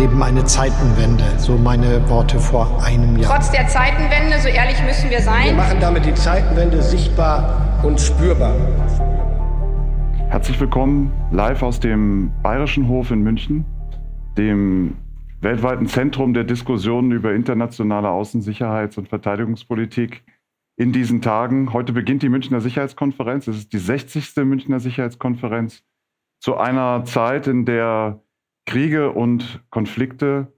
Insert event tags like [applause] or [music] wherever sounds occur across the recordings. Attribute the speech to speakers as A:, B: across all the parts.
A: erleben eine Zeitenwende. So meine Worte vor einem Jahr.
B: Trotz der Zeitenwende, so ehrlich müssen wir sein.
C: Wir machen damit die Zeitenwende sichtbar und spürbar.
D: Herzlich willkommen live aus dem Bayerischen Hof in München, dem weltweiten Zentrum der Diskussionen über internationale Außensicherheits- und Verteidigungspolitik in diesen Tagen. Heute beginnt die Münchner Sicherheitskonferenz. Es ist die 60. Münchner Sicherheitskonferenz zu einer Zeit, in der Kriege und Konflikte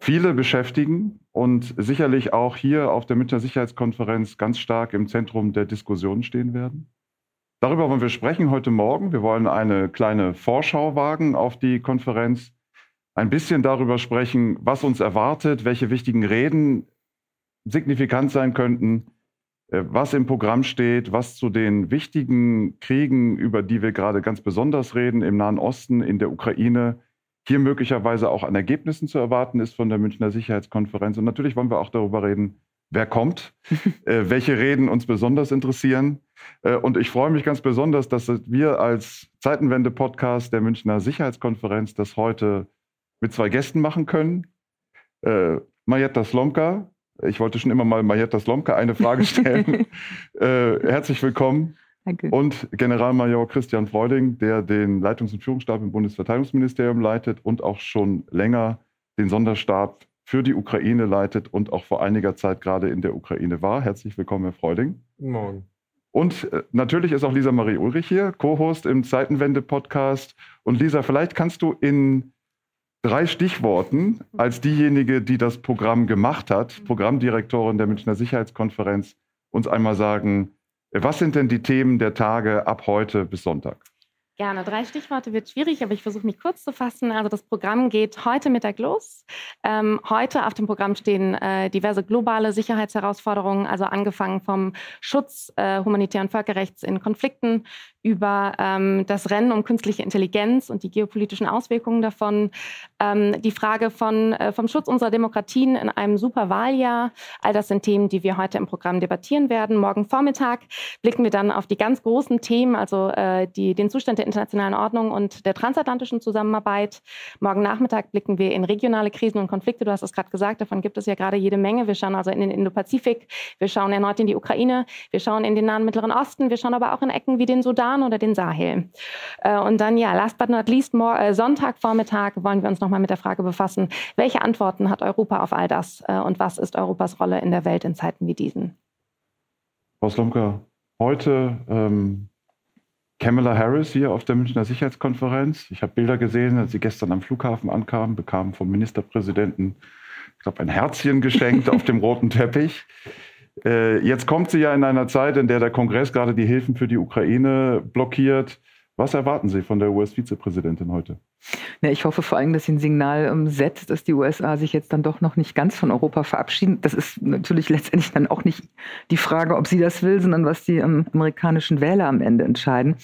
D: viele beschäftigen und sicherlich auch hier auf der Münchner Sicherheitskonferenz ganz stark im Zentrum der Diskussion stehen werden. Darüber wollen wir sprechen heute Morgen. Wir wollen eine kleine Vorschau wagen auf die Konferenz, ein bisschen darüber sprechen, was uns erwartet, welche wichtigen Reden signifikant sein könnten, äh, was im Programm steht, was zu den wichtigen Kriegen, über die wir gerade ganz besonders reden, im Nahen Osten, in der Ukraine, hier möglicherweise auch an Ergebnissen zu erwarten ist von der Münchner Sicherheitskonferenz. Und natürlich wollen wir auch darüber reden, wer kommt, [laughs] äh, welche Reden uns besonders interessieren. Äh, und ich freue mich ganz besonders, dass wir als Zeitenwende-Podcast der Münchner Sicherheitskonferenz das heute mit zwei Gästen machen können. Äh, Marietta Slomka, ich wollte schon immer mal Marietta Slomka eine Frage stellen. [laughs] äh, herzlich willkommen. Danke. Und Generalmajor Christian Freuding, der den Leitungs- und Führungsstab im Bundesverteidigungsministerium leitet und auch schon länger den Sonderstab für die Ukraine leitet und auch vor einiger Zeit gerade in der Ukraine war. Herzlich willkommen, Herr Freuding.
E: Guten Morgen.
D: Und äh, natürlich ist auch Lisa Marie Ulrich hier, Co-Host im Zeitenwende-Podcast. Und Lisa, vielleicht kannst du in drei Stichworten als diejenige, die das Programm gemacht hat, Programmdirektorin der Münchner Sicherheitskonferenz, uns einmal sagen, was sind denn die Themen der Tage ab heute bis Sonntag?
F: Gerne. Drei Stichworte wird schwierig, aber ich versuche mich kurz zu fassen. Also das Programm geht heute Mittag los. Ähm, heute auf dem Programm stehen äh, diverse globale Sicherheitsherausforderungen, also angefangen vom Schutz äh, humanitären Völkerrechts in Konflikten über ähm, das Rennen um künstliche Intelligenz und die geopolitischen Auswirkungen davon, ähm, die Frage von, äh, vom Schutz unserer Demokratien in einem Superwahljahr. All das sind Themen, die wir heute im Programm debattieren werden. Morgen Vormittag blicken wir dann auf die ganz großen Themen, also äh, die, den Zustand der internationalen Ordnung und der transatlantischen Zusammenarbeit. Morgen Nachmittag blicken wir in regionale Krisen und Konflikte. Du hast es gerade gesagt, davon gibt es ja gerade jede Menge. Wir schauen also in den Indo-Pazifik, wir schauen erneut in die Ukraine, wir schauen in den nahen Mittleren Osten, wir schauen aber auch in Ecken wie den Sudan Sudan oder den Sahel. Äh, und dann, ja, last but not least, äh, Sonntagvormittag wollen wir uns nochmal mit der Frage befassen, welche Antworten hat Europa auf all das äh, und was ist Europas Rolle in der Welt in Zeiten wie diesen?
D: Frau Slomka, heute ähm, Kamala Harris hier auf der Münchner Sicherheitskonferenz. Ich habe Bilder gesehen, als sie gestern am Flughafen ankam, bekam vom Ministerpräsidenten, ich glaube, ein Herzchen geschenkt auf dem roten Teppich. Äh, jetzt kommt sie ja in einer Zeit, in der der Kongress gerade die Hilfen für die Ukraine blockiert. Was erwarten Sie von der US-Vizepräsidentin heute?
G: Ja, ich hoffe vor allem, dass sie ein Signal ähm, setzt, dass die USA sich jetzt dann doch noch nicht ganz von Europa verabschieden. Das ist natürlich [laughs] letztendlich dann auch nicht die Frage, ob sie das will, sondern was die ähm, amerikanischen Wähler am Ende entscheiden.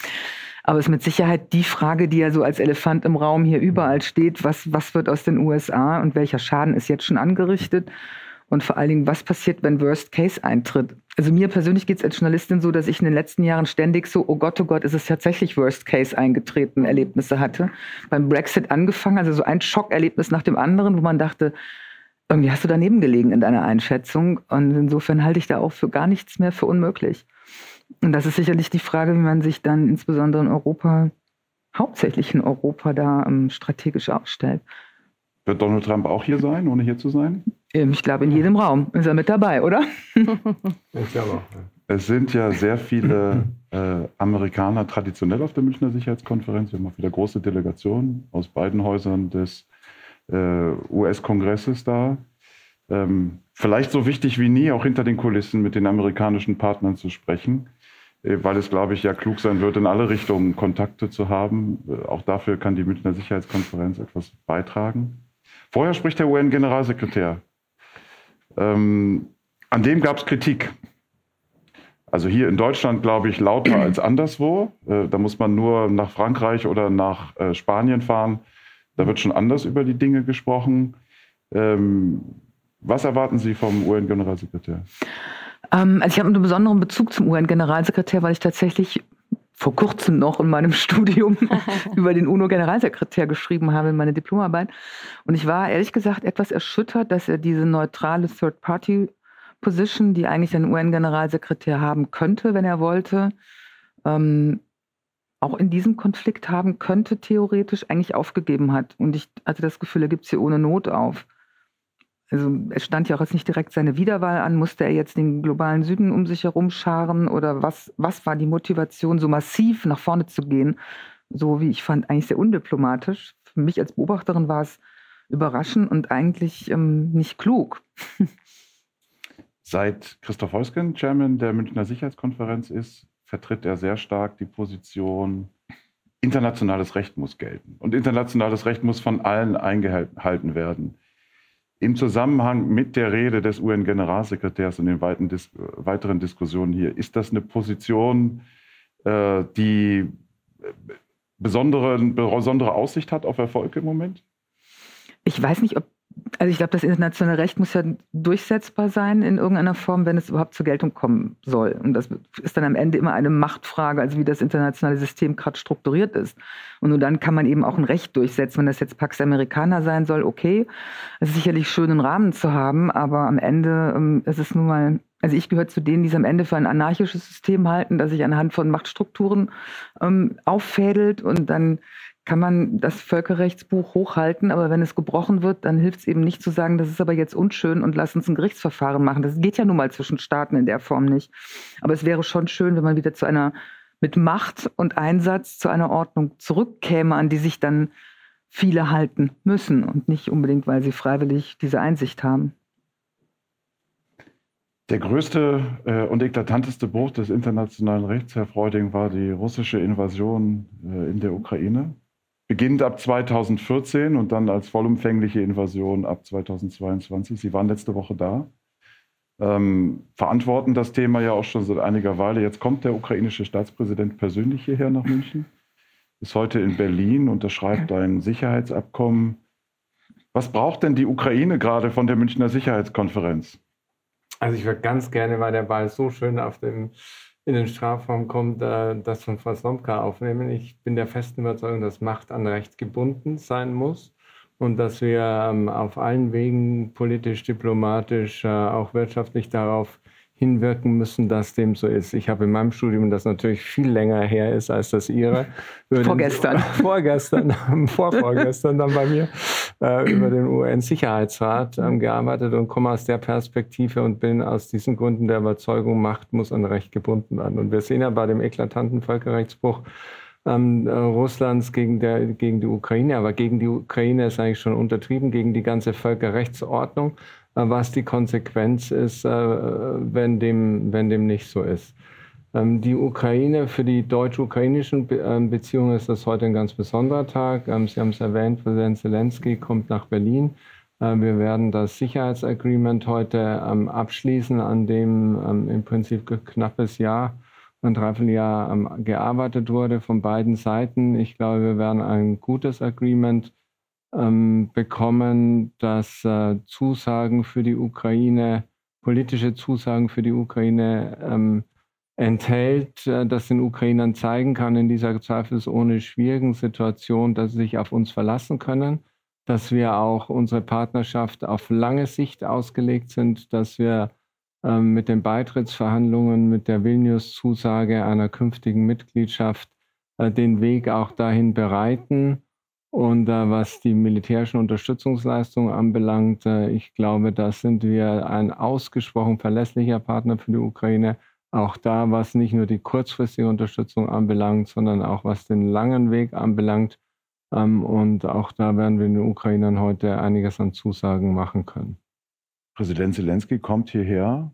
G: Aber es ist mit Sicherheit die Frage, die ja so als Elefant im Raum hier überall steht. Was, was wird aus den USA und welcher Schaden ist jetzt schon angerichtet? Und vor allen Dingen, was passiert, wenn Worst Case eintritt? Also mir persönlich geht es als Journalistin so, dass ich in den letzten Jahren ständig so, oh Gott, oh Gott, ist es tatsächlich Worst Case eingetreten, Erlebnisse hatte. Beim Brexit angefangen, also so ein Schockerlebnis nach dem anderen, wo man dachte, irgendwie hast du daneben gelegen in deiner Einschätzung. Und insofern halte ich da auch für gar nichts mehr für unmöglich. Und das ist sicherlich die Frage, wie man sich dann insbesondere in Europa, hauptsächlich in Europa, da um, strategisch aufstellt.
D: Wird Donald Trump auch hier sein, ohne hier zu sein?
G: Ähm, ich glaube, in jedem Raum ist er mit dabei, oder? [laughs]
D: ich glaube auch. Es sind ja sehr viele äh, Amerikaner traditionell auf der Münchner Sicherheitskonferenz. Wir haben auch wieder große Delegationen aus beiden Häusern des äh, US-Kongresses da. Ähm, vielleicht so wichtig wie nie, auch hinter den Kulissen mit den amerikanischen Partnern zu sprechen, äh, weil es, glaube ich, ja klug sein wird, in alle Richtungen Kontakte zu haben. Äh, auch dafür kann die Münchner Sicherheitskonferenz etwas beitragen. Vorher spricht der UN-Generalsekretär. Ähm, an dem gab es Kritik. Also hier in Deutschland, glaube ich, lauter [clears throat] als anderswo. Äh, da muss man nur nach Frankreich oder nach äh, Spanien fahren. Da wird schon anders über die Dinge gesprochen. Ähm, was erwarten Sie vom UN-Generalsekretär?
G: Ähm, also ich habe einen besonderen Bezug zum UN-Generalsekretär, weil ich tatsächlich vor kurzem noch in meinem [laughs] Studium [laughs] über den UNO-Generalsekretär geschrieben habe in meiner Diplomarbeit. Und ich war ehrlich gesagt etwas erschüttert, dass er diese neutrale Third-Party-Position, die eigentlich ein UN-Generalsekretär haben könnte, wenn er wollte, ähm, auch in diesem Konflikt haben könnte, theoretisch eigentlich aufgegeben hat. Und ich hatte das Gefühl, er gibt sie ohne Not auf. Also es stand ja auch jetzt nicht direkt seine Wiederwahl an. Musste er jetzt den globalen Süden um sich herum scharen? Oder was, was war die Motivation, so massiv nach vorne zu gehen? So wie ich fand, eigentlich sehr undiplomatisch. Für mich als Beobachterin war es überraschend und eigentlich ähm, nicht klug.
D: Seit Christoph Heusgen Chairman der Münchner Sicherheitskonferenz ist, vertritt er sehr stark die Position, internationales Recht muss gelten. Und internationales Recht muss von allen eingehalten werden. Im Zusammenhang mit der Rede des UN-Generalsekretärs und den weiten Dis weiteren Diskussionen hier, ist das eine Position, äh, die besondere, besondere Aussicht hat auf Erfolg im Moment?
G: Ich weiß nicht, ob also ich glaube, das internationale Recht muss ja durchsetzbar sein in irgendeiner Form, wenn es überhaupt zur Geltung kommen soll. Und das ist dann am Ende immer eine Machtfrage, also wie das internationale System gerade strukturiert ist. Und nur dann kann man eben auch ein Recht durchsetzen. Wenn das jetzt Pax Americana sein soll, okay. Es ist sicherlich schön, einen Rahmen zu haben, aber am Ende ähm, ist es nun mal also ich gehöre zu denen, die es am Ende für ein anarchisches System halten, das sich anhand von Machtstrukturen ähm, auffädelt und dann kann man das Völkerrechtsbuch hochhalten, aber wenn es gebrochen wird, dann hilft es eben nicht zu sagen, das ist aber jetzt unschön und lass uns ein Gerichtsverfahren machen. Das geht ja nun mal zwischen Staaten in der Form nicht. Aber es wäre schon schön, wenn man wieder zu einer mit Macht und Einsatz zu einer Ordnung zurückkäme, an die sich dann viele halten müssen und nicht unbedingt, weil sie freiwillig diese Einsicht haben.
D: Der größte äh, und eklatanteste Bruch des internationalen Rechts, Herr Freuding, war die russische Invasion äh, in der Ukraine beginnt ab 2014 und dann als vollumfängliche Invasion ab 2022. Sie waren letzte Woche da, ähm, verantworten das Thema ja auch schon seit einiger Weile. Jetzt kommt der ukrainische Staatspräsident persönlich hierher nach München, ist heute in Berlin, unterschreibt ein Sicherheitsabkommen. Was braucht denn die Ukraine gerade von der Münchner Sicherheitskonferenz?
E: Also ich würde ganz gerne, weil der Ball so schön auf dem in den Strafraum kommt, äh, das von Frau Slomka aufnehmen. Ich bin der festen Überzeugung, dass Macht an Recht gebunden sein muss und dass wir ähm, auf allen Wegen politisch, diplomatisch, äh, auch wirtschaftlich darauf hinwirken müssen, dass dem so ist. Ich habe in meinem Studium, das natürlich viel länger her ist als das Ihre, [laughs]
G: vorgestern, [laughs]
E: vorgestern, [laughs] vorvorgestern dann bei mir, äh, über [clears throat] den UN-Sicherheitsrat ähm, gearbeitet und komme aus der Perspektive und bin aus diesen Gründen der Überzeugung, Macht muss an Recht gebunden werden. Und wir sehen ja bei dem eklatanten Völkerrechtsbruch, ähm, äh, Russlands gegen, der, gegen die Ukraine, aber gegen die Ukraine ist eigentlich schon untertrieben, gegen die ganze Völkerrechtsordnung. Äh, was die Konsequenz ist, äh, wenn dem, wenn dem nicht so ist. Ähm, die Ukraine, für die deutsch-ukrainischen ähm, Beziehungen ist das heute ein ganz besonderer Tag. Ähm, Sie haben es erwähnt, Präsident Zelensky kommt nach Berlin. Wir werden das Sicherheitsagreement heute abschließen, an dem im Prinzip knappes Jahr, ein Dreivierteljahr gearbeitet wurde von beiden Seiten. Ich glaube, wir werden ein gutes Agreement bekommen, dass äh, Zusagen für die Ukraine, politische Zusagen für die Ukraine enthält, äh, das den Ukrainern zeigen kann in dieser zweifelsohne schwierigen Situation, dass sie sich auf uns verlassen können, dass wir auch unsere Partnerschaft auf lange Sicht ausgelegt sind, dass wir ähm, mit den Beitrittsverhandlungen, mit der Vilnius-Zusage einer künftigen Mitgliedschaft äh, den Weg auch dahin bereiten und äh, was die militärischen Unterstützungsleistungen anbelangt, äh, ich glaube, da sind wir ein ausgesprochen verlässlicher Partner für die Ukraine. Auch da, was nicht nur die kurzfristige Unterstützung anbelangt, sondern auch was den langen Weg anbelangt. Ähm, und auch da werden wir den Ukrainern heute einiges an Zusagen machen können.
D: Präsident Zelensky kommt hierher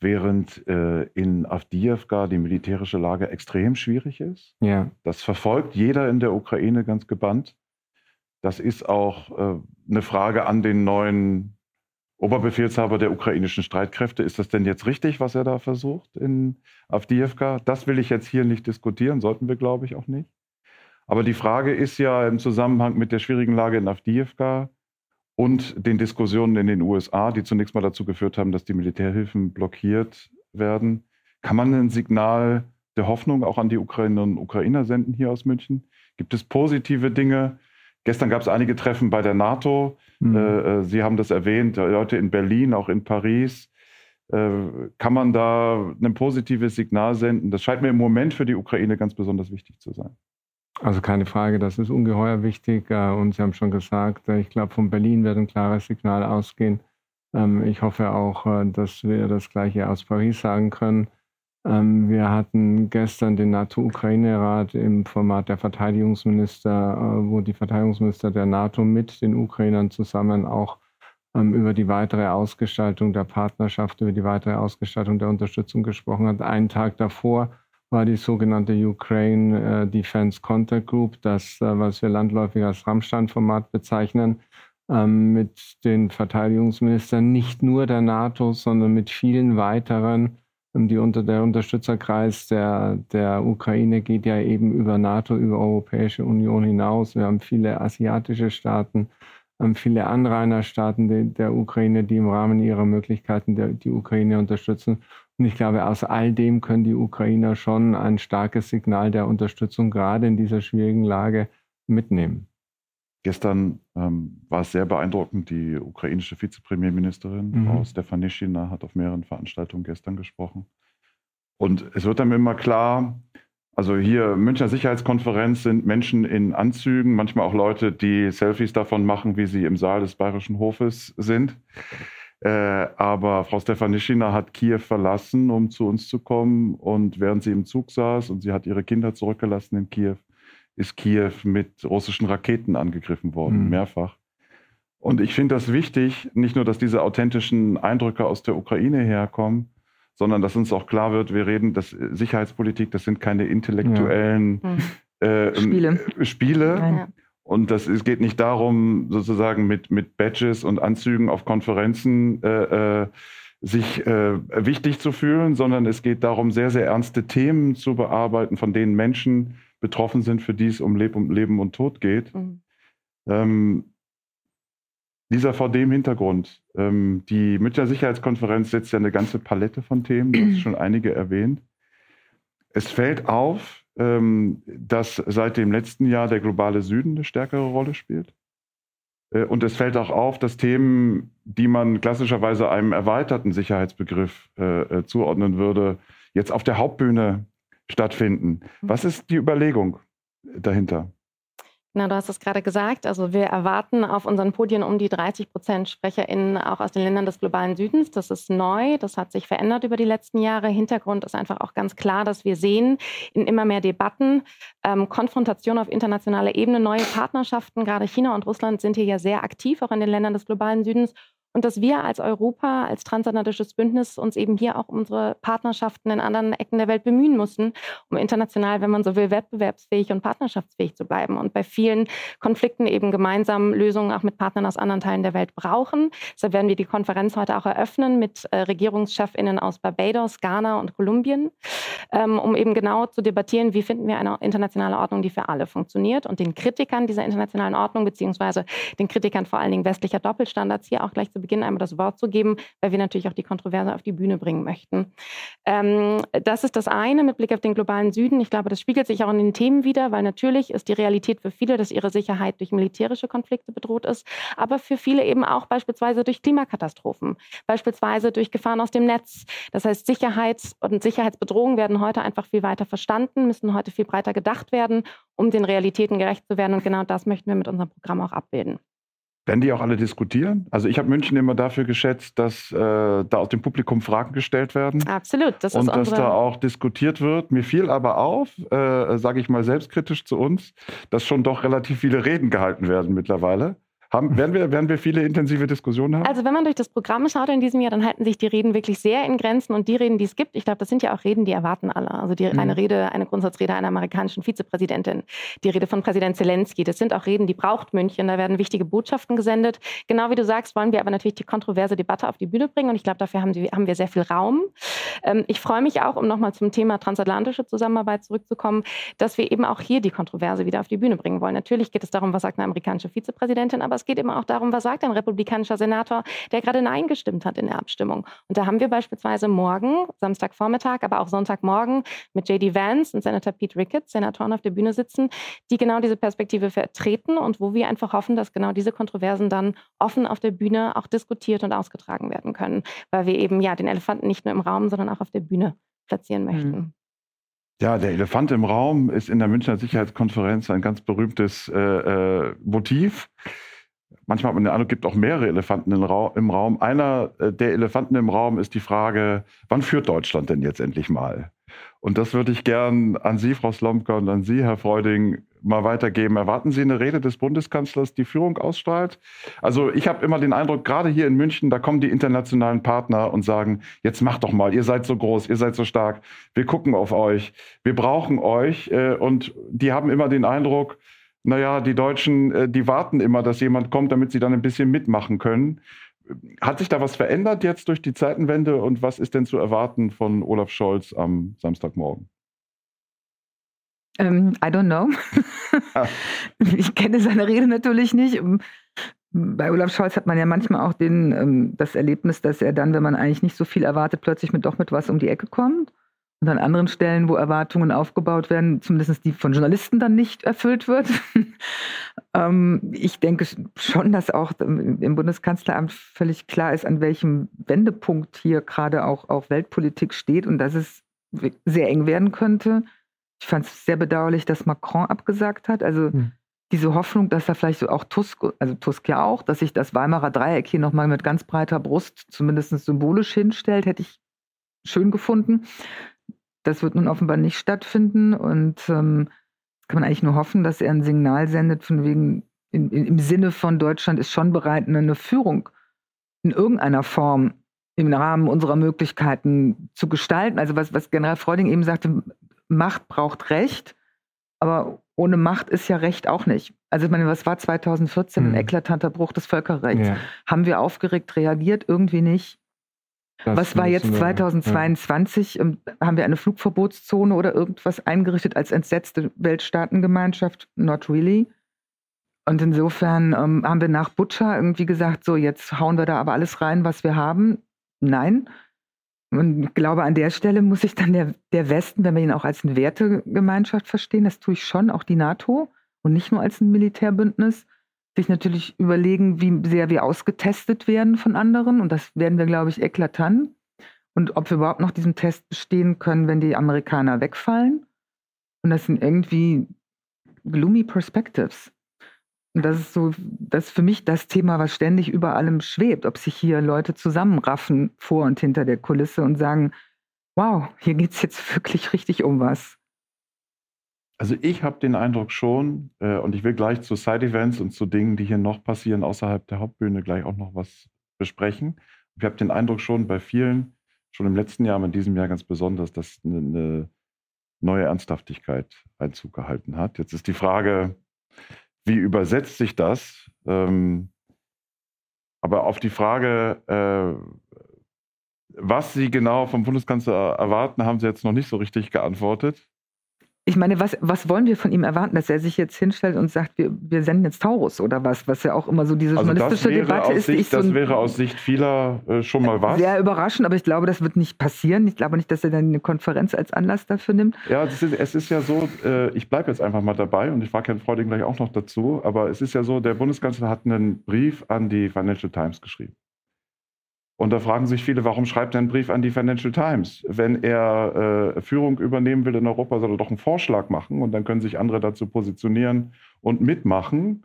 D: während äh, in Avdiivka die militärische Lage extrem schwierig ist. Ja. Das verfolgt jeder in der Ukraine ganz gebannt. Das ist auch äh, eine Frage an den neuen Oberbefehlshaber der ukrainischen Streitkräfte. Ist das denn jetzt richtig, was er da versucht in Avdiivka? Das will ich jetzt hier nicht diskutieren, sollten wir, glaube ich, auch nicht. Aber die Frage ist ja im Zusammenhang mit der schwierigen Lage in Avdiivka, und den Diskussionen in den USA, die zunächst mal dazu geführt haben, dass die Militärhilfen blockiert werden. Kann man ein Signal der Hoffnung auch an die Ukrainerinnen und Ukrainer senden hier aus München? Gibt es positive Dinge? Gestern gab es einige Treffen bei der NATO. Mhm. Äh, Sie haben das erwähnt, Leute in Berlin, auch in Paris. Äh, kann man da ein positives Signal senden? Das scheint mir im Moment für die Ukraine ganz besonders wichtig zu sein.
E: Also keine Frage, das ist ungeheuer wichtig. Äh, und Sie haben schon gesagt, ich glaube, von Berlin wird ein klares Signal ausgehen. Ähm, ich hoffe auch, dass wir das Gleiche aus Paris sagen können. Ähm, wir hatten gestern den NATO-Ukraine-Rat im Format der Verteidigungsminister, wo die Verteidigungsminister der NATO mit den Ukrainern zusammen auch ähm, über die weitere Ausgestaltung der Partnerschaft, über die weitere Ausgestaltung der Unterstützung gesprochen hat. Einen Tag davor war die sogenannte Ukraine äh, Defense Contact Group, das, äh, was wir landläufig als Rammstein-Format bezeichnen, ähm, mit den Verteidigungsministern nicht nur der NATO, sondern mit vielen weiteren. Ähm, die unter der Unterstützerkreis der, der Ukraine geht ja eben über NATO, über Europäische Union hinaus. Wir haben viele asiatische Staaten, viele Anrainerstaaten der, der Ukraine, die im Rahmen ihrer Möglichkeiten der, die Ukraine unterstützen. Und ich glaube, aus all dem können die Ukrainer schon ein starkes Signal der Unterstützung gerade in dieser schwierigen Lage mitnehmen.
D: Gestern ähm, war es sehr beeindruckend. Die ukrainische Vizepremierministerin, mhm. Frau Stefanischina, hat auf mehreren Veranstaltungen gestern gesprochen. Und es wird dann immer klar, also hier Münchner Sicherheitskonferenz sind Menschen in Anzügen, manchmal auch Leute, die Selfies davon machen, wie sie im Saal des Bayerischen Hofes sind. Äh, aber Frau Stefanischina hat Kiew verlassen, um zu uns zu kommen. Und während sie im Zug saß und sie hat ihre Kinder zurückgelassen in Kiew, ist Kiew mit russischen Raketen angegriffen worden, mhm. mehrfach. Und ich finde das wichtig, nicht nur, dass diese authentischen Eindrücke aus der Ukraine herkommen, sondern dass uns auch klar wird, wir reden, dass Sicherheitspolitik, das sind keine intellektuellen ja. äh,
G: Spiele.
D: Spiele. Ja. Und das, es geht nicht darum, sozusagen mit, mit Badges und Anzügen auf Konferenzen äh, äh, sich äh, wichtig zu fühlen, sondern es geht darum, sehr, sehr ernste Themen zu bearbeiten, von denen Menschen betroffen sind, für die es um Leben und Tod geht. Mhm. Ähm, Lisa, vor dem Hintergrund, ähm, die Münchner Sicherheitskonferenz setzt ja eine ganze Palette von Themen, du hast [clears throat] schon einige erwähnt. Es fällt auf, ähm, dass seit dem letzten Jahr der globale Süden eine stärkere Rolle spielt. Äh, und es fällt auch auf, dass Themen, die man klassischerweise einem erweiterten Sicherheitsbegriff äh, äh zuordnen würde, jetzt auf der Hauptbühne stattfinden. Was ist die Überlegung dahinter?
F: Na, du hast es gerade gesagt. Also wir erwarten auf unseren Podien um die 30 Prozent SprecherInnen auch aus den Ländern des globalen Südens. Das ist neu. Das hat sich verändert über die letzten Jahre. Hintergrund ist einfach auch ganz klar, dass wir sehen in immer mehr Debatten ähm, Konfrontation auf internationaler Ebene, neue Partnerschaften. Gerade China und Russland sind hier ja sehr aktiv, auch in den Ländern des globalen Südens und dass wir als Europa, als transatlantisches Bündnis uns eben hier auch unsere Partnerschaften in anderen Ecken der Welt bemühen mussten, um international, wenn man so will, wettbewerbsfähig und partnerschaftsfähig zu bleiben und bei vielen Konflikten eben gemeinsam Lösungen auch mit Partnern aus anderen Teilen der Welt brauchen. Deshalb werden wir die Konferenz heute auch eröffnen mit äh, Regierungschefinnen aus Barbados, Ghana und Kolumbien, ähm, um eben genau zu debattieren, wie finden wir eine internationale Ordnung, die für alle funktioniert und den Kritikern dieser internationalen Ordnung beziehungsweise den Kritikern vor allen Dingen westlicher Doppelstandards hier auch gleich zu Beginn einmal das Wort zu geben, weil wir natürlich auch die Kontroverse auf die Bühne bringen möchten. Ähm, das ist das eine mit Blick auf den globalen Süden. Ich glaube, das spiegelt sich auch in den Themen wieder, weil natürlich ist die Realität für viele, dass ihre Sicherheit durch militärische Konflikte bedroht ist, aber für viele eben auch beispielsweise durch Klimakatastrophen, beispielsweise durch Gefahren aus dem Netz. Das heißt, Sicherheits- und Sicherheitsbedrohungen werden heute einfach viel weiter verstanden, müssen heute viel breiter gedacht werden, um den Realitäten gerecht zu werden. Und genau das möchten wir mit unserem Programm auch abbilden.
D: Werden die auch alle diskutieren? Also ich habe München immer dafür geschätzt, dass äh, da aus dem Publikum Fragen gestellt werden.
F: Absolut.
D: Das ist und dass da auch diskutiert wird. Mir fiel aber auf, äh, sage ich mal selbstkritisch zu uns, dass schon doch relativ viele Reden gehalten werden mittlerweile. Haben, werden, wir, werden wir viele intensive Diskussionen haben?
F: Also wenn man durch das Programm schaut in diesem Jahr, dann halten sich die Reden wirklich sehr in Grenzen und die Reden, die es gibt, ich glaube, das sind ja auch Reden, die erwarten alle. Also die, mhm. eine Rede, eine Grundsatzrede einer amerikanischen Vizepräsidentin, die Rede von Präsident Zelensky, das sind auch Reden, die braucht München, da werden wichtige Botschaften gesendet. Genau wie du sagst, wollen wir aber natürlich die kontroverse Debatte auf die Bühne bringen und ich glaube, dafür haben, die, haben wir sehr viel Raum. Ähm, ich freue mich auch, um nochmal zum Thema transatlantische Zusammenarbeit zurückzukommen, dass wir eben auch hier die Kontroverse wieder auf die Bühne bringen wollen. Natürlich geht es darum, was sagt eine amerikanische Vizepräsidentin, aber es geht eben auch darum, was sagt ein republikanischer Senator, der gerade Nein gestimmt hat in der Abstimmung. Und da haben wir beispielsweise morgen, Samstagvormittag, aber auch Sonntagmorgen mit JD Vance und Senator Pete Ricketts, Senatoren auf der Bühne sitzen, die genau diese Perspektive vertreten und wo wir einfach hoffen, dass genau diese Kontroversen dann offen auf der Bühne auch diskutiert und ausgetragen werden können, weil wir eben ja den Elefanten nicht nur im Raum, sondern auch auf der Bühne platzieren möchten. Mhm.
D: Ja, der Elefant im Raum ist in der Münchner Sicherheitskonferenz ein ganz berühmtes äh, äh, Motiv. Manchmal hat man den Eindruck, es gibt auch mehrere Elefanten im Raum. Einer äh, der Elefanten im Raum ist die Frage, wann führt Deutschland denn jetzt endlich mal? Und das würde ich gern an Sie, Frau Slomka, und an Sie, Herr Freuding, mal weitergeben. Erwarten Sie eine Rede des Bundeskanzlers, die Führung ausstrahlt? Also ich habe immer den Eindruck, gerade hier in München, da kommen die internationalen Partner und sagen, jetzt macht doch mal, ihr seid so groß, ihr seid so stark, wir gucken auf euch, wir brauchen euch. Äh, und die haben immer den Eindruck, naja, die Deutschen, äh, die warten immer, dass jemand kommt, damit sie dann ein bisschen mitmachen können. Hat sich da was verändert jetzt durch die Zeitenwende und was ist denn zu erwarten von Olaf Scholz am Samstagmorgen?
G: Ähm, I don't know. Ah. [laughs] Ich kenne seine Rede natürlich nicht. Bei Olaf Scholz hat man ja manchmal auch den, ähm, das Erlebnis, dass er dann, wenn man eigentlich nicht so viel erwartet, plötzlich mit doch mit was um die Ecke kommt. Und an anderen Stellen, wo Erwartungen aufgebaut werden, zumindest die von Journalisten dann nicht erfüllt wird. [laughs] ähm, ich denke schon, dass auch im Bundeskanzleramt völlig klar ist, an welchem Wendepunkt hier gerade auch, auch Weltpolitik steht und dass es sehr eng werden könnte. Ich fand es sehr bedauerlich, dass Macron abgesagt hat. Also hm. diese Hoffnung, dass da vielleicht so auch Tusk, also Tusk ja auch, dass sich das Weimarer Dreieck hier nochmal mit ganz breiter Brust zumindest symbolisch hinstellt, hätte ich schön gefunden. Das wird nun offenbar nicht stattfinden und ähm, kann man eigentlich nur hoffen, dass er ein Signal sendet, von wegen in, in, im Sinne von Deutschland ist schon bereit, eine Führung in irgendeiner Form im Rahmen unserer Möglichkeiten zu gestalten. Also was, was General Freuding eben sagte, Macht braucht Recht, aber ohne Macht ist ja Recht auch nicht. Also ich meine, was war 2014 hm. ein eklatanter Bruch des Völkerrechts? Ja. Haben wir aufgeregt reagiert? Irgendwie nicht. Das Was war jetzt 2022? Ja. Ähm, haben wir eine Flugverbotszone oder irgendwas eingerichtet als entsetzte Weltstaatengemeinschaft? Not really. Und insofern ähm, haben wir nach Butcher irgendwie gesagt, so jetzt hauen wir da aber alles rein, was wir haben. Nein. Und ich glaube, an der Stelle muss sich dann der, der Westen, wenn wir ihn auch als eine Wertegemeinschaft verstehen, das tue ich schon, auch die NATO und nicht nur als ein Militärbündnis, sich natürlich überlegen, wie sehr wir ausgetestet werden von anderen. Und das werden wir, glaube ich, eklatant. Und ob wir überhaupt noch diesen Test bestehen können, wenn die Amerikaner wegfallen. Und das sind irgendwie gloomy Perspectives. Und das ist so, das ist für mich das Thema, was ständig über allem schwebt, ob sich hier Leute zusammenraffen vor und hinter der Kulisse und sagen, wow, hier geht es jetzt [laughs] wirklich richtig um was.
D: Also ich habe den Eindruck schon, äh, und ich will gleich zu Side-Events und zu Dingen, die hier noch passieren, außerhalb der Hauptbühne gleich auch noch was besprechen. Ich habe den Eindruck schon bei vielen, schon im letzten Jahr, aber in diesem Jahr ganz besonders, dass eine, eine neue Ernsthaftigkeit Einzug gehalten hat. Jetzt ist die Frage, wie übersetzt sich das? Ähm, aber auf die Frage, äh, was Sie genau vom Bundeskanzler erwarten, haben Sie jetzt noch nicht so richtig geantwortet
G: ich meine, was, was wollen wir von ihm erwarten, dass er sich jetzt hinstellt und sagt, wir, wir senden jetzt Taurus oder was, was ja auch immer so diese also journalistische Debatte ist.
D: Sicht,
G: so
D: das wäre aus Sicht vieler äh, schon mal was.
G: Sehr überraschend, aber ich glaube, das wird nicht passieren. Ich glaube nicht, dass er dann eine Konferenz als Anlass dafür nimmt.
D: Ja, ist, es ist ja so, äh, ich bleibe jetzt einfach mal dabei und ich frage Herrn Freuding gleich auch noch dazu, aber es ist ja so, der Bundeskanzler hat einen Brief an die Financial Times geschrieben. Und da fragen sich viele, warum schreibt er einen Brief an die Financial Times? Wenn er äh, Führung übernehmen will in Europa, soll er doch einen Vorschlag machen und dann können sich andere dazu positionieren und mitmachen.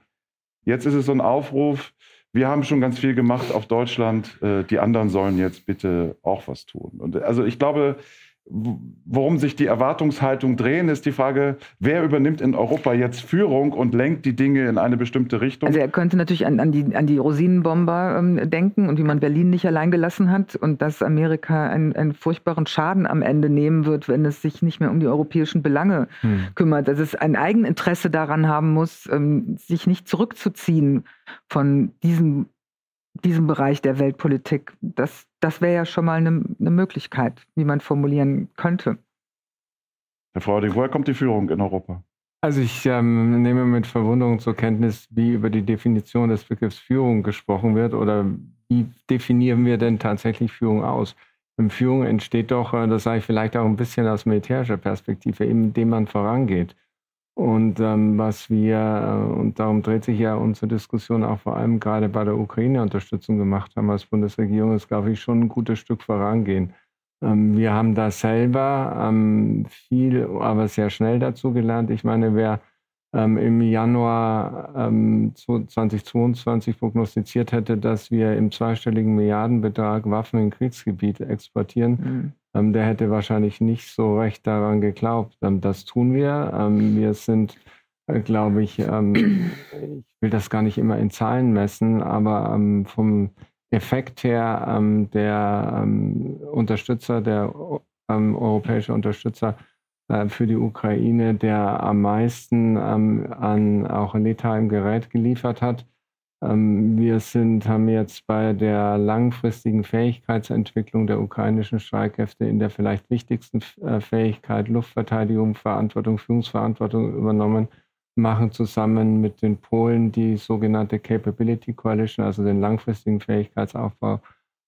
D: Jetzt ist es so ein Aufruf, wir haben schon ganz viel gemacht auf Deutschland, äh, die anderen sollen jetzt bitte auch was tun. Und also ich glaube, worum sich die Erwartungshaltung drehen, ist die Frage, wer übernimmt in Europa jetzt Führung und lenkt die Dinge in eine bestimmte Richtung?
G: Also er könnte natürlich an, an die, an die Rosinenbomber ähm, denken und wie man Berlin nicht allein gelassen hat und dass Amerika einen, einen, furchtbaren Schaden am Ende nehmen wird, wenn es sich nicht mehr um die europäischen Belange hm. kümmert. Dass es ein Eigeninteresse daran haben muss, ähm, sich nicht zurückzuziehen von diesem diesem Bereich der Weltpolitik. Das, das wäre ja schon mal eine, eine Möglichkeit, wie man formulieren könnte.
D: Herr Freuding, woher kommt die Führung in Europa?
E: Also ich ähm, nehme mit Verwunderung zur Kenntnis, wie über die Definition des Begriffs Führung gesprochen wird oder wie definieren wir denn tatsächlich Führung aus? Führung entsteht doch, äh, das sage ich vielleicht auch ein bisschen aus militärischer Perspektive, indem man vorangeht. Und ähm, was wir, äh, und darum dreht sich ja unsere Diskussion auch vor allem gerade bei der Ukraine-Unterstützung gemacht haben als Bundesregierung, ist, glaube ich, schon ein gutes Stück vorangehen. Ähm, wir haben da selber ähm, viel, aber sehr schnell dazu gelernt. Ich meine, wer ähm, im Januar 2022 prognostiziert hätte, dass wir im zweistelligen Milliardenbetrag Waffen in Kriegsgebiete exportieren, mhm. der hätte wahrscheinlich nicht so recht daran geglaubt. das tun wir. wir sind, äh, glaube ich, ich will das gar nicht immer in Zahlen messen, aber vom Effekt her ähm, der ähm, Unterstützer, der ähm, europäische Unterstützer für die Ukraine, der am meisten ähm, an auch letalem Gerät geliefert hat. Ähm, wir sind, haben jetzt bei der langfristigen Fähigkeitsentwicklung der ukrainischen Streitkräfte in der vielleicht wichtigsten äh, Fähigkeit Luftverteidigung, Verantwortung, Führungsverantwortung übernommen machen zusammen mit den Polen die sogenannte Capability Coalition, also den langfristigen Fähigkeitsaufbau,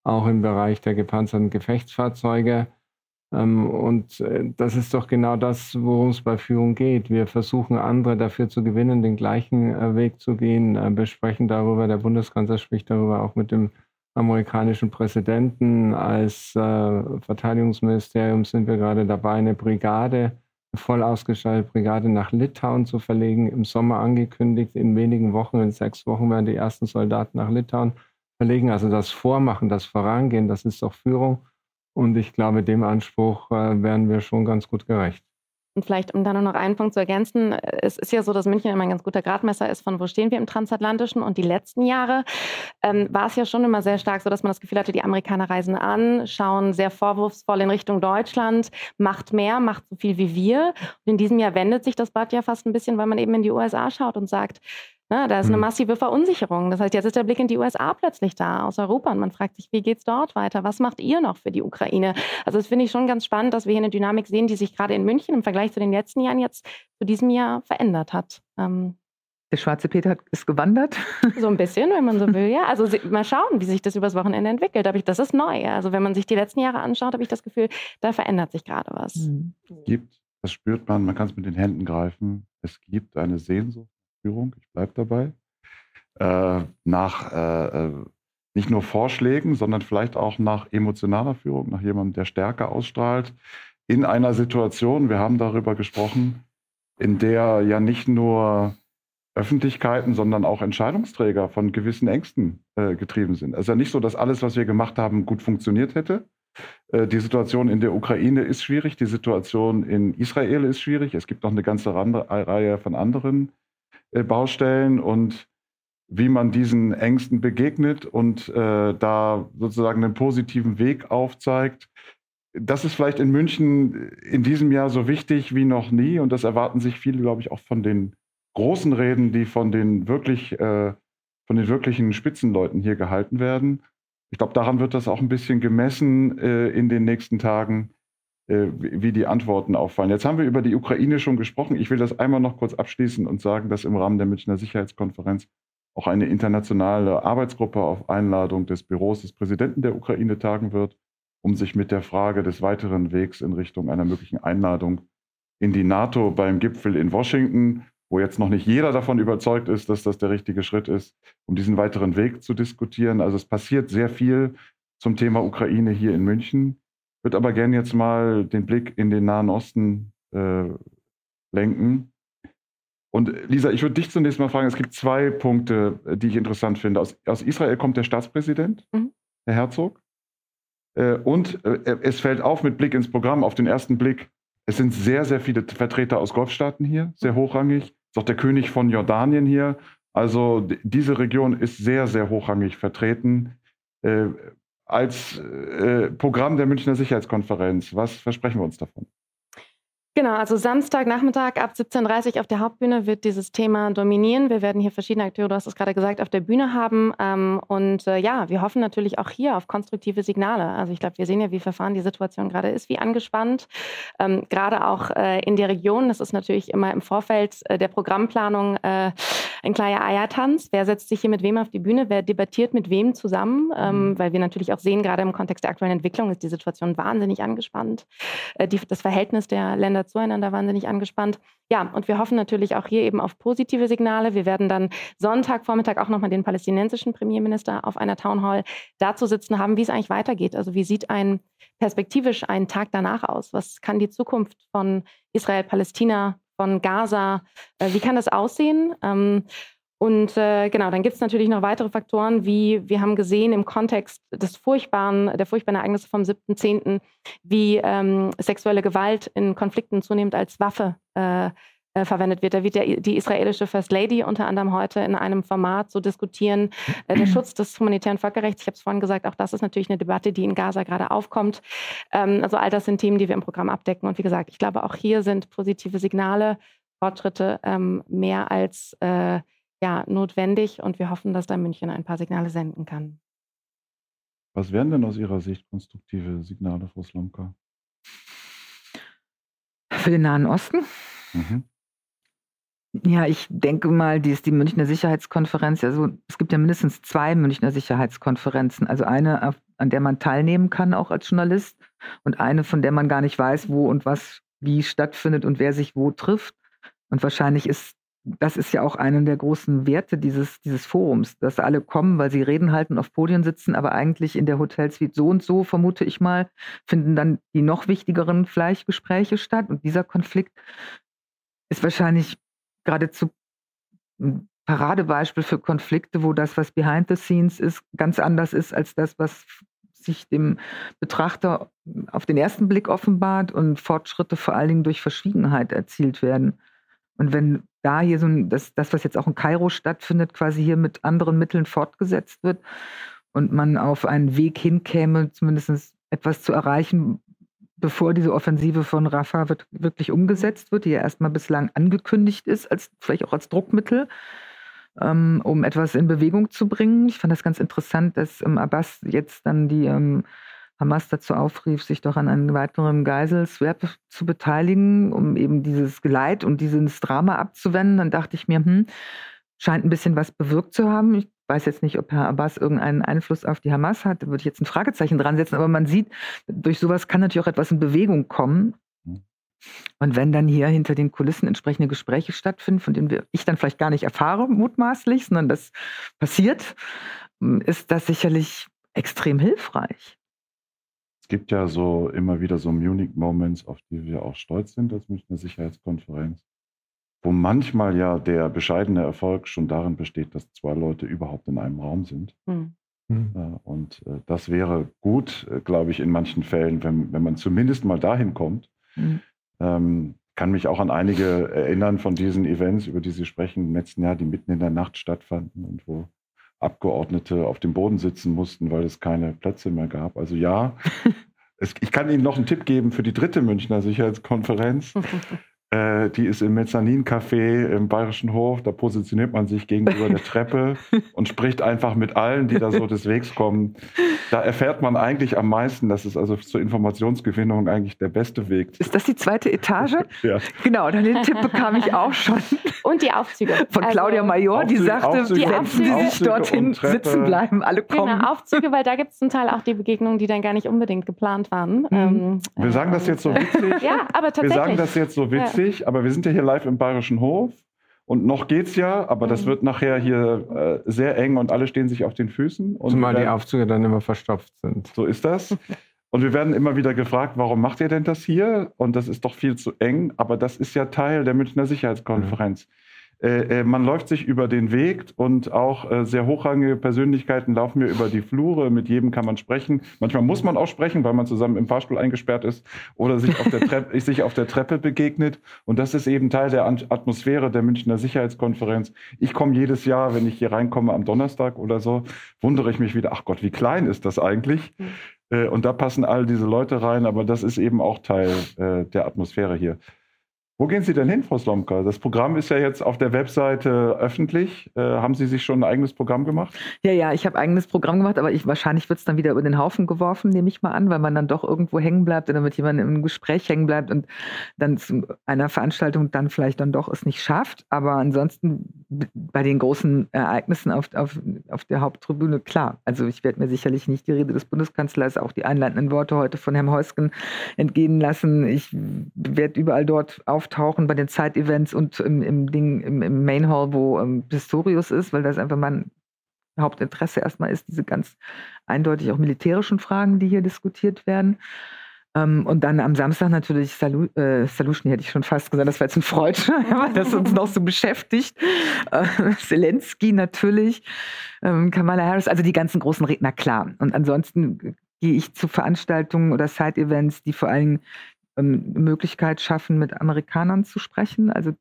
E: auch im Bereich der gepanzerten Gefechtsfahrzeuge. Ähm, und äh, das ist doch genau das, worum es bei Führung geht. Wir versuchen andere dafür zu gewinnen, den gleichen äh, Weg zu gehen, äh, besprechen darüber, der Bundeskanzler spricht darüber auch mit dem amerikanischen Präsidenten. Als Verteidigungsministerium sind wir gerade dabei, eine Brigade voll ausgestattet Brigade nach Litauen zu verlegen. Im Sommer angekündigt, in wenigen Wochen, in sechs Wochen werden die ersten Soldaten nach Litauen verlegen. Also das Vormachen, das Vorangehen, das ist doch Führung. Und ich glaube, dem Anspruch äh, werden wir schon ganz gut gerecht.
F: Und vielleicht, um da nur noch einen Punkt zu ergänzen, es ist ja so, dass München immer ein ganz guter Gradmesser ist, von wo stehen wir im Transatlantischen. Und die letzten Jahre ähm, war es ja schon immer sehr stark so, dass man das Gefühl hatte, die Amerikaner reisen an, schauen sehr vorwurfsvoll in Richtung Deutschland, macht mehr, macht so viel wie wir. Und in diesem Jahr wendet sich das Blatt ja fast ein bisschen, weil man eben in die USA schaut und sagt, Ne, da ist eine hm. massive Verunsicherung. Das heißt, jetzt ist der Blick in die USA plötzlich da, aus Europa. Und man fragt sich, wie geht es dort weiter? Was macht ihr noch für die Ukraine? Also das finde ich schon ganz spannend, dass wir hier eine Dynamik sehen, die sich gerade in München im Vergleich zu den letzten Jahren jetzt zu diesem Jahr verändert hat. Ähm,
G: der schwarze Peter ist gewandert. [laughs]
F: So ein bisschen, wenn man so will, ja. Also mal schauen, wie sich das übers Wochenende entwickelt. Aber ich, das ist neu. Also wenn man sich die letzten Jahre anschaut, habe ich das Gefühl, da verändert sich gerade was.
D: Hm. Es gibt, das spürt man, man kann es mit den Händen greifen. Es gibt eine Sehnsucht, Führung, ich bleibe dabei äh, nach äh, äh, nicht nur Vorschlägen, sondern vielleicht auch nach emotionaler Führung, nach jemandem, der Stärke ausstrahlt, in einer Situation, wir haben darüber gesprochen, in der ja nicht nur Öffentlichkeiten, sondern auch Entscheidungsträger von gewissen Ängsten äh, getrieben sind. Es ist ja nicht so, dass alles, was wir gemacht haben, gut funktioniert hätte. Äh, die Situation in der Ukraine ist schwierig, die Situation in Israel ist schwierig. Es gibt noch eine ganze Reihe von anderen Baustellen und wie man diesen Ängsten begegnet und äh, da sozusagen einen positiven Weg aufzeigt. Das ist vielleicht in München in diesem Jahr so wichtig wie noch nie und das erwarten sich viele, glaube ich, auch von den großen Reden, die von den wirklich, äh, von den wirklichen Spitzenleuten hier gehalten werden. Ich glaube, daran wird das auch ein bisschen gemessen äh, in den nächsten Tagen, äh, wie die Antworten auffallen. Jetzt haben wir über die Ukraine schon gesprochen. Ich will das einmal noch kurz abschließen und sagen, dass im Rahmen der Münchner Sicherheitskonferenz auch eine internationale Arbeitsgruppe auf Einladung des Büros des Präsidenten der Ukraine tagen wird, um sich mit der Frage des weiteren Wegs in Richtung einer möglichen Einladung in die NATO beim Gipfel in Washington, wo jetzt noch nicht jeder davon überzeugt ist, dass das der richtige Schritt ist, um diesen weiteren Weg zu diskutieren. Also es passiert sehr viel zum Thema Ukraine hier in München. Ich würde aber gerne jetzt mal den Blick in den Nahen Osten äh, lenken und Lisa, ich würde dich zunächst mal fragen, es gibt zwei Punkte, die ich interessant finde. Aus, aus Israel kommt der Staatspräsident, mhm. Herr Herzog. Äh, und äh, es fällt auf mit Blick ins Programm, auf den ersten Blick, es sind sehr, sehr viele Vertreter aus Golfstaaten hier, sehr hochrangig. Ist auch der König von Jordanien hier. Also diese Region ist sehr, sehr hochrangig vertreten. Äh, als Programm der Münchner Sicherheitskonferenz, was versprechen wir uns davon?
F: Genau, also Samstagnachmittag ab 17.30 Uhr auf der Hauptbühne wird dieses Thema dominieren. Wir werden hier verschiedene Akteure, du hast es gerade gesagt, auf der Bühne haben. Ähm, und äh, ja, wir hoffen natürlich auch hier auf konstruktive Signale. Also ich glaube, wir sehen ja, wie verfahren die Situation gerade ist, wie angespannt. Ähm, gerade auch äh, in der Region, das ist natürlich immer im Vorfeld äh, der Programmplanung ein kleiner Eiertanz. Wer setzt sich hier mit wem auf die Bühne? Wer debattiert mit wem zusammen? Ähm, mhm. Weil wir natürlich auch sehen, gerade im Kontext der aktuellen Entwicklung ist die Situation wahnsinnig angespannt. Die, das Verhältnis der Länder zueinander wahnsinnig angespannt. Ja, und wir hoffen natürlich auch hier eben auf positive Signale. Wir werden dann Sonntagvormittag auch nochmal den palästinensischen Premierminister auf einer Town Hall dazu sitzen haben, wie es eigentlich weitergeht. Also wie sieht ein perspektivisch ein Tag danach aus? Was kann die Zukunft von Israel, Palästina, von Gaza, äh, wie kann das aussehen? Ähm, und äh, genau, dann gibt es natürlich noch weitere Faktoren, wie wir haben gesehen im Kontext des furchtbaren, der furchtbaren Ereignisse vom 7.10., wie ähm, sexuelle Gewalt in Konflikten zunehmend als Waffe äh, äh, verwendet wird. Da wird der, die israelische First Lady unter anderem heute in einem Format so diskutieren, äh, der Schutz des humanitären Völkerrechts. Ich habe es vorhin gesagt, auch das ist natürlich eine Debatte, die in Gaza gerade aufkommt. Ähm, also all das sind Themen, die wir im Programm abdecken. Und wie gesagt, ich glaube, auch hier sind positive Signale, Fortschritte ähm, mehr als äh, ja, notwendig und wir hoffen, dass da München ein paar Signale senden kann.
D: Was wären denn aus Ihrer Sicht konstruktive Signale, Frau Slomka?
G: Für den Nahen Osten? Mhm. Ja, ich denke mal, die ist die Münchner Sicherheitskonferenz. Also es gibt ja mindestens zwei Münchner Sicherheitskonferenzen. Also eine, an der man teilnehmen kann, auch als Journalist, und eine, von der man gar nicht weiß, wo und was wie stattfindet und wer sich wo trifft. Und wahrscheinlich ist das ist ja auch einer der großen Werte dieses, dieses Forums, dass alle kommen, weil sie reden halten, auf Podien sitzen, aber eigentlich in der Hotelsuite so und so, vermute ich mal, finden dann die noch wichtigeren Fleischgespräche statt. Und dieser Konflikt ist wahrscheinlich geradezu ein Paradebeispiel für Konflikte, wo das, was behind the scenes ist, ganz anders ist als das, was sich dem Betrachter auf den ersten Blick offenbart und Fortschritte vor allen Dingen durch Verschwiegenheit erzielt werden. Und wenn da hier so ein, das, das, was jetzt auch in Kairo stattfindet, quasi hier mit anderen Mitteln fortgesetzt wird und man auf einen Weg hinkäme, zumindest etwas zu erreichen, bevor diese Offensive von Rafah wird, wirklich umgesetzt wird, die ja erstmal bislang angekündigt ist, als vielleicht auch als Druckmittel, ähm, um etwas in Bewegung zu bringen. Ich fand das ganz interessant, dass ähm, Abbas jetzt dann die ähm, Hamas dazu aufrief, sich doch an einem weiteren Geiselswap zu beteiligen, um eben dieses Geleit und dieses Drama abzuwenden. Dann dachte ich mir, hm, scheint ein bisschen was bewirkt zu haben. Ich weiß jetzt nicht, ob Herr Abbas irgendeinen Einfluss auf die Hamas hat. Da würde ich jetzt ein Fragezeichen dran setzen. Aber man sieht, durch sowas kann natürlich auch etwas in Bewegung kommen. Mhm. Und wenn dann hier hinter den Kulissen entsprechende Gespräche stattfinden, von denen ich dann vielleicht gar nicht erfahre, mutmaßlich, sondern das passiert, ist das sicherlich extrem hilfreich.
D: Es gibt ja so immer wieder so Munich-Moments, auf die wir auch stolz sind als Münchner Sicherheitskonferenz, wo manchmal ja der bescheidene Erfolg schon darin besteht, dass zwei Leute überhaupt in einem Raum sind. Mhm. Und äh, das wäre gut, äh, glaube ich, in manchen Fällen, wenn, wenn man zumindest mal dahin kommt. Mhm. Ähm, kann mich auch an einige erinnern von diesen Events, über die Sie sprechen, im letzten Jahr, die mitten in der Nacht stattfanden und wo Abgeordnete auf dem Boden sitzen mussten, weil es keine Plätze mehr gab. Also ja, [laughs] es, ich kann Ihnen noch einen Tipp geben für die dritte Münchner Sicherheitskonferenz. [laughs] Äh, die ist im Mezzanin-Café im Bayerischen Hof. Da positioniert man sich gegenüber der Treppe [laughs] und spricht einfach mit allen, die da so des Wegs kommen. Da erfährt man eigentlich am meisten. Das ist also zur Informationsgewinnung eigentlich der beste Weg.
G: Ist das die zweite Etage? [laughs]
D: ja.
G: Genau, den Tipp bekam ich auch schon.
F: Und die Aufzüge.
G: Von also, Claudia Major, Aufzüge, die sagte, Aufzüge, die setzen Sie sich dorthin, sitzen bleiben, alle kommen.
F: Genau, Aufzüge, weil da gibt es zum Teil auch die Begegnungen, die dann gar nicht unbedingt geplant waren. Mhm.
D: Ähm, Wir sagen das jetzt so witzig. [laughs]
F: ja, aber tatsächlich.
D: Wir sagen das jetzt so witzig witzig, aber wir sind ja hier live im Bayerischen Hof. Und noch geht's ja, aber das mhm. wird nachher hier äh, sehr eng und alle stehen sich auf den Füßen. Und
E: Zumal die Aufzüge dann immer verstopft sind.
D: So ist das. [laughs] Und wir werden immer wieder gefragt, warum macht ihr denn das hier? Und das ist doch viel zu eng, aber das ist ja Teil der Münchner Sicherheitskonferenz. Mhm. Äh, äh, man läuft sich über den Weg und auch äh, sehr hochrangige Persönlichkeiten laufen mir über die Flure. Mit jedem kann man sprechen. Manchmal muss man auch sprechen, weil man zusammen im Fahrstuhl eingesperrt ist oder sich auf der, [laughs] Treppe, sich auf der Treppe begegnet. Und das ist eben Teil der Atmosphäre der Münchner Sicherheitskonferenz. Ich komme jedes Jahr, wenn ich hier reinkomme am Donnerstag oder so, wundere ich mich wieder, ach Gott, wie klein ist das eigentlich? Mhm. Und da passen all diese Leute rein, aber das ist eben auch Teil der Atmosphäre hier. Wo gehen Sie denn hin, Frau Slomka? Das Programm ist ja jetzt auf der Webseite öffentlich. Äh, haben Sie sich schon ein eigenes Programm gemacht?
G: Ja, ja, ich habe eigenes Programm gemacht, aber ich, wahrscheinlich wird es dann wieder über den Haufen geworfen, nehme ich mal an, weil man dann doch irgendwo hängen bleibt oder mit jemandem im Gespräch hängen bleibt und dann zu einer Veranstaltung dann vielleicht dann doch es nicht schafft. Aber ansonsten bei den großen Ereignissen auf, auf, auf der Haupttribüne, klar. Also ich werde mir sicherlich nicht die Rede des Bundeskanzlers, auch die einleitenden Worte heute von Herrn Heusgen entgehen lassen. Ich werde überall dort auftauchen auftauchen bei den Zeitevents und im, im Ding, im, im Main Hall, wo ähm, Pistorius ist, weil das einfach mein Hauptinteresse erstmal ist, diese ganz eindeutig auch militärischen Fragen, die hier diskutiert werden. Ähm, und dann am Samstag natürlich Salu äh, Solution, hätte ich schon fast gesagt, das war jetzt ein Freud, [laughs] weil das uns noch so beschäftigt. Äh, Zelensky natürlich, ähm, Kamala Harris, also die ganzen großen Redner, klar. Und ansonsten gehe ich zu Veranstaltungen oder Side-Events, die vor allem ähm, Möglichkeit schaffen, mit Amerikanern zu sprechen, also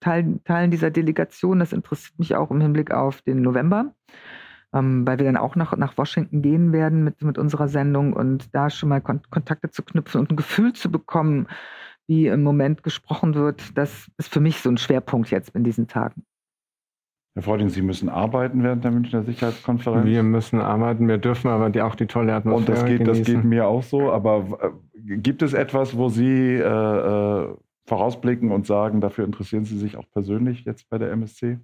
G: Teilen, Teilen dieser Delegation. Das interessiert mich auch im Hinblick auf den November, ähm, weil wir dann auch nach, nach Washington gehen werden mit, mit unserer Sendung und da schon mal Kon Kontakte zu knüpfen und ein Gefühl zu bekommen, wie im Moment gesprochen wird. Das ist für mich so ein Schwerpunkt jetzt in diesen Tagen.
D: Herr Freuding, Sie müssen arbeiten während der Münchner Sicherheitskonferenz.
E: Wir müssen arbeiten, wir dürfen aber die, auch die tolle Atmosphäre
D: Und das geht, das geht mir auch so. Aber äh, gibt es etwas, wo Sie äh, äh, vorausblicken und sagen, dafür interessieren Sie sich auch persönlich jetzt bei der MSC?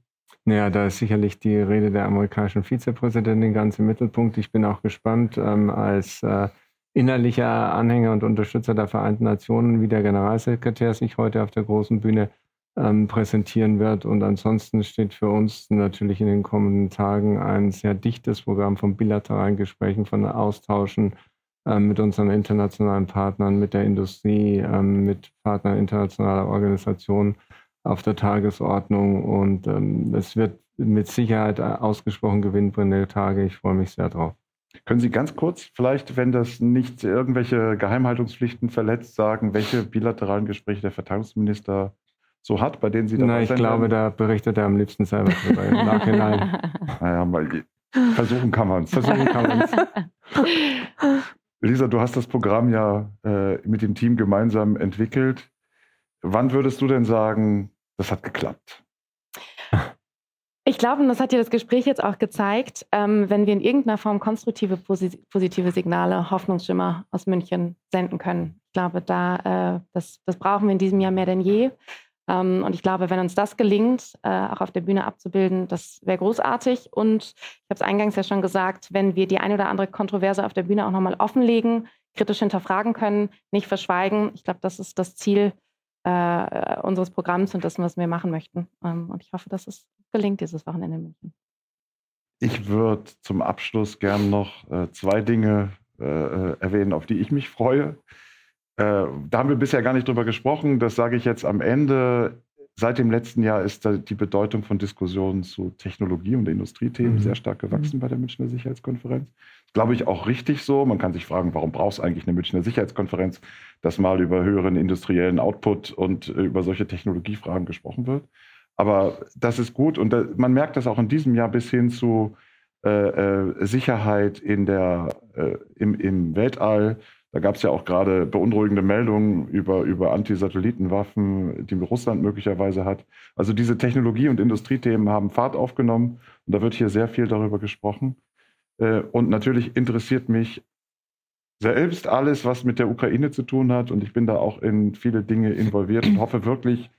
E: Naja, da ist sicherlich die Rede der amerikanischen Vizepräsidentin ganz im Mittelpunkt. Ich bin auch gespannt, ähm, als äh, innerlicher Anhänger und Unterstützer der Vereinten Nationen, wie der Generalsekretär sich heute auf der großen Bühne ähm, präsentieren wird. Und ansonsten steht für uns natürlich in den kommenden Tagen ein sehr dichtes Programm von bilateralen Gesprächen, von Austauschen ähm, mit unseren internationalen Partnern, mit der Industrie, ähm, mit Partnern internationaler Organisationen auf der Tagesordnung. Und ähm, es wird mit Sicherheit ausgesprochen gewinnbringende Tage. Ich freue mich sehr drauf.
D: Können Sie ganz kurz, vielleicht, wenn das nicht irgendwelche Geheimhaltungspflichten verletzt, sagen, welche bilateralen Gespräche der Verteidigungsminister so hat, bei denen Sie
E: dabei sind? Ich glaube, da berichtet er am liebsten selber drüber im Nachhinein. [laughs]
D: Naja, mal, versuchen kann man es. Versuchen kann man es. Lisa, du hast das Programm ja äh, mit dem Team gemeinsam entwickelt. Wann würdest du denn sagen, das hat geklappt?
F: Ich glaube, und das hat ja das Gespräch jetzt auch gezeigt, ähm, wenn wir in irgendeiner Form konstruktive, positive Signale, Hoffnungsschimmer aus München senden können. Ich glaube, da, äh, das, das brauchen wir in diesem Jahr mehr denn je. Ähm, und ich glaube, wenn uns das gelingt, äh, auch auf der Bühne abzubilden, das wäre großartig. Und ich habe es eingangs ja schon gesagt, wenn wir die eine oder andere Kontroverse auf der Bühne auch nochmal offenlegen, kritisch hinterfragen können, nicht verschweigen, ich glaube, das ist das Ziel äh, unseres Programms und dessen, was wir machen möchten. Ähm, und ich hoffe, dass es gelingt dieses Wochenende in München.
D: Ich würde zum Abschluss gern noch äh, zwei Dinge äh, äh, erwähnen, auf die ich mich freue. Äh, da haben wir bisher gar nicht drüber gesprochen. Das sage ich jetzt am Ende. Seit dem letzten Jahr ist die Bedeutung von Diskussionen zu Technologie- und Industriethemen mhm. sehr stark gewachsen mhm. bei der Münchner Sicherheitskonferenz. Glaube ich auch richtig so. Man kann sich fragen, warum brauchst du eigentlich eine Münchner Sicherheitskonferenz, dass mal über höheren industriellen Output und über solche Technologiefragen gesprochen wird. Aber das ist gut und man merkt das auch in diesem Jahr bis hin zu äh, äh, Sicherheit in der, äh, im, im Weltall, da gab es ja auch gerade beunruhigende Meldungen über, über Anti-Satellitenwaffen, die Russland möglicherweise hat. Also diese Technologie- und Industriethemen haben Fahrt aufgenommen und da wird hier sehr viel darüber gesprochen. Äh, und natürlich interessiert mich selbst alles, was mit der Ukraine zu tun hat. Und ich bin da auch in viele Dinge involviert und hoffe wirklich,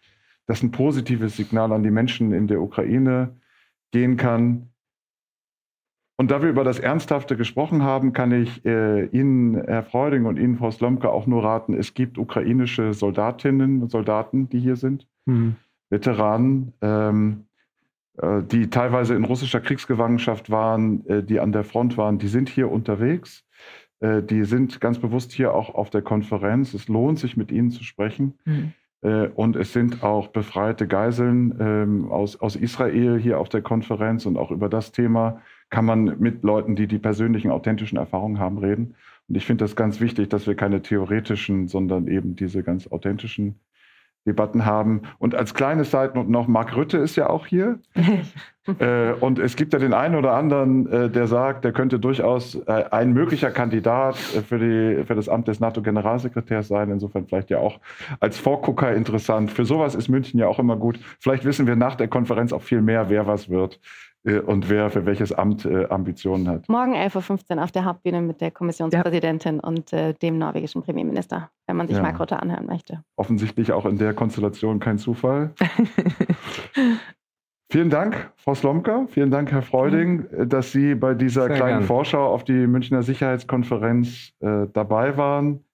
D: dass ein positives Signal an die Menschen in der Ukraine gehen kann, und da wir über das Ernsthafte gesprochen haben, kann ich äh, Ihnen, Herr Freuding und Ihnen, Frau Slomka, auch nur raten, es gibt ukrainische Soldatinnen und Soldaten, die hier sind, mhm. Veteranen, ähm, äh, die teilweise in russischer Kriegsgefangenschaft waren, äh, die an der Front waren, die sind hier unterwegs. Äh, die sind ganz bewusst hier auch auf der Konferenz. Es lohnt sich, mit ihnen zu sprechen. Mhm. Und es sind auch befreite Geiseln ähm, aus, aus Israel hier auf der Konferenz und auch über das Thema kann man mit Leuten, die die persönlichen, authentischen Erfahrungen haben, reden. Und ich finde das ganz wichtig, dass wir keine theoretischen, sondern eben diese ganz authentischen Debatten haben. Und als kleine Seite noch, Mark Rütte ist ja auch hier. [laughs] äh, und es gibt ja den einen oder anderen, äh, der sagt, der könnte durchaus äh, ein möglicher Kandidat äh, für, die, für das Amt des NATO-Generalsekretärs sein. Insofern vielleicht ja auch als Vorgucker interessant. Für sowas ist München ja auch immer gut. Vielleicht wissen wir nach der Konferenz auch viel mehr, wer was wird und wer für welches Amt äh, Ambitionen hat.
F: Morgen 11.15 Uhr auf der Hauptbühne mit der Kommissionspräsidentin ja. und äh, dem norwegischen Premierminister, wenn man sich ja. Mark Rutte anhören möchte.
D: Offensichtlich auch in der Konstellation kein Zufall. [laughs] Vielen Dank, Frau Slomka. Vielen Dank, Herr Freuding, äh, dass Sie bei dieser Sehr kleinen gern. Vorschau auf die Münchner Sicherheitskonferenz äh, dabei waren.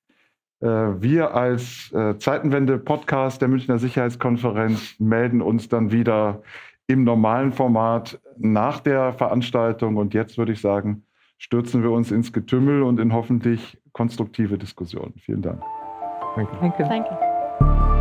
D: Äh, wir als äh, Zeitenwende-Podcast der Münchner Sicherheitskonferenz melden uns dann wieder im normalen Format nach der Veranstaltung. Und jetzt würde ich sagen, stürzen wir uns ins Getümmel und in hoffentlich konstruktive Diskussionen. Vielen Dank.
E: Danke. Danke. Danke.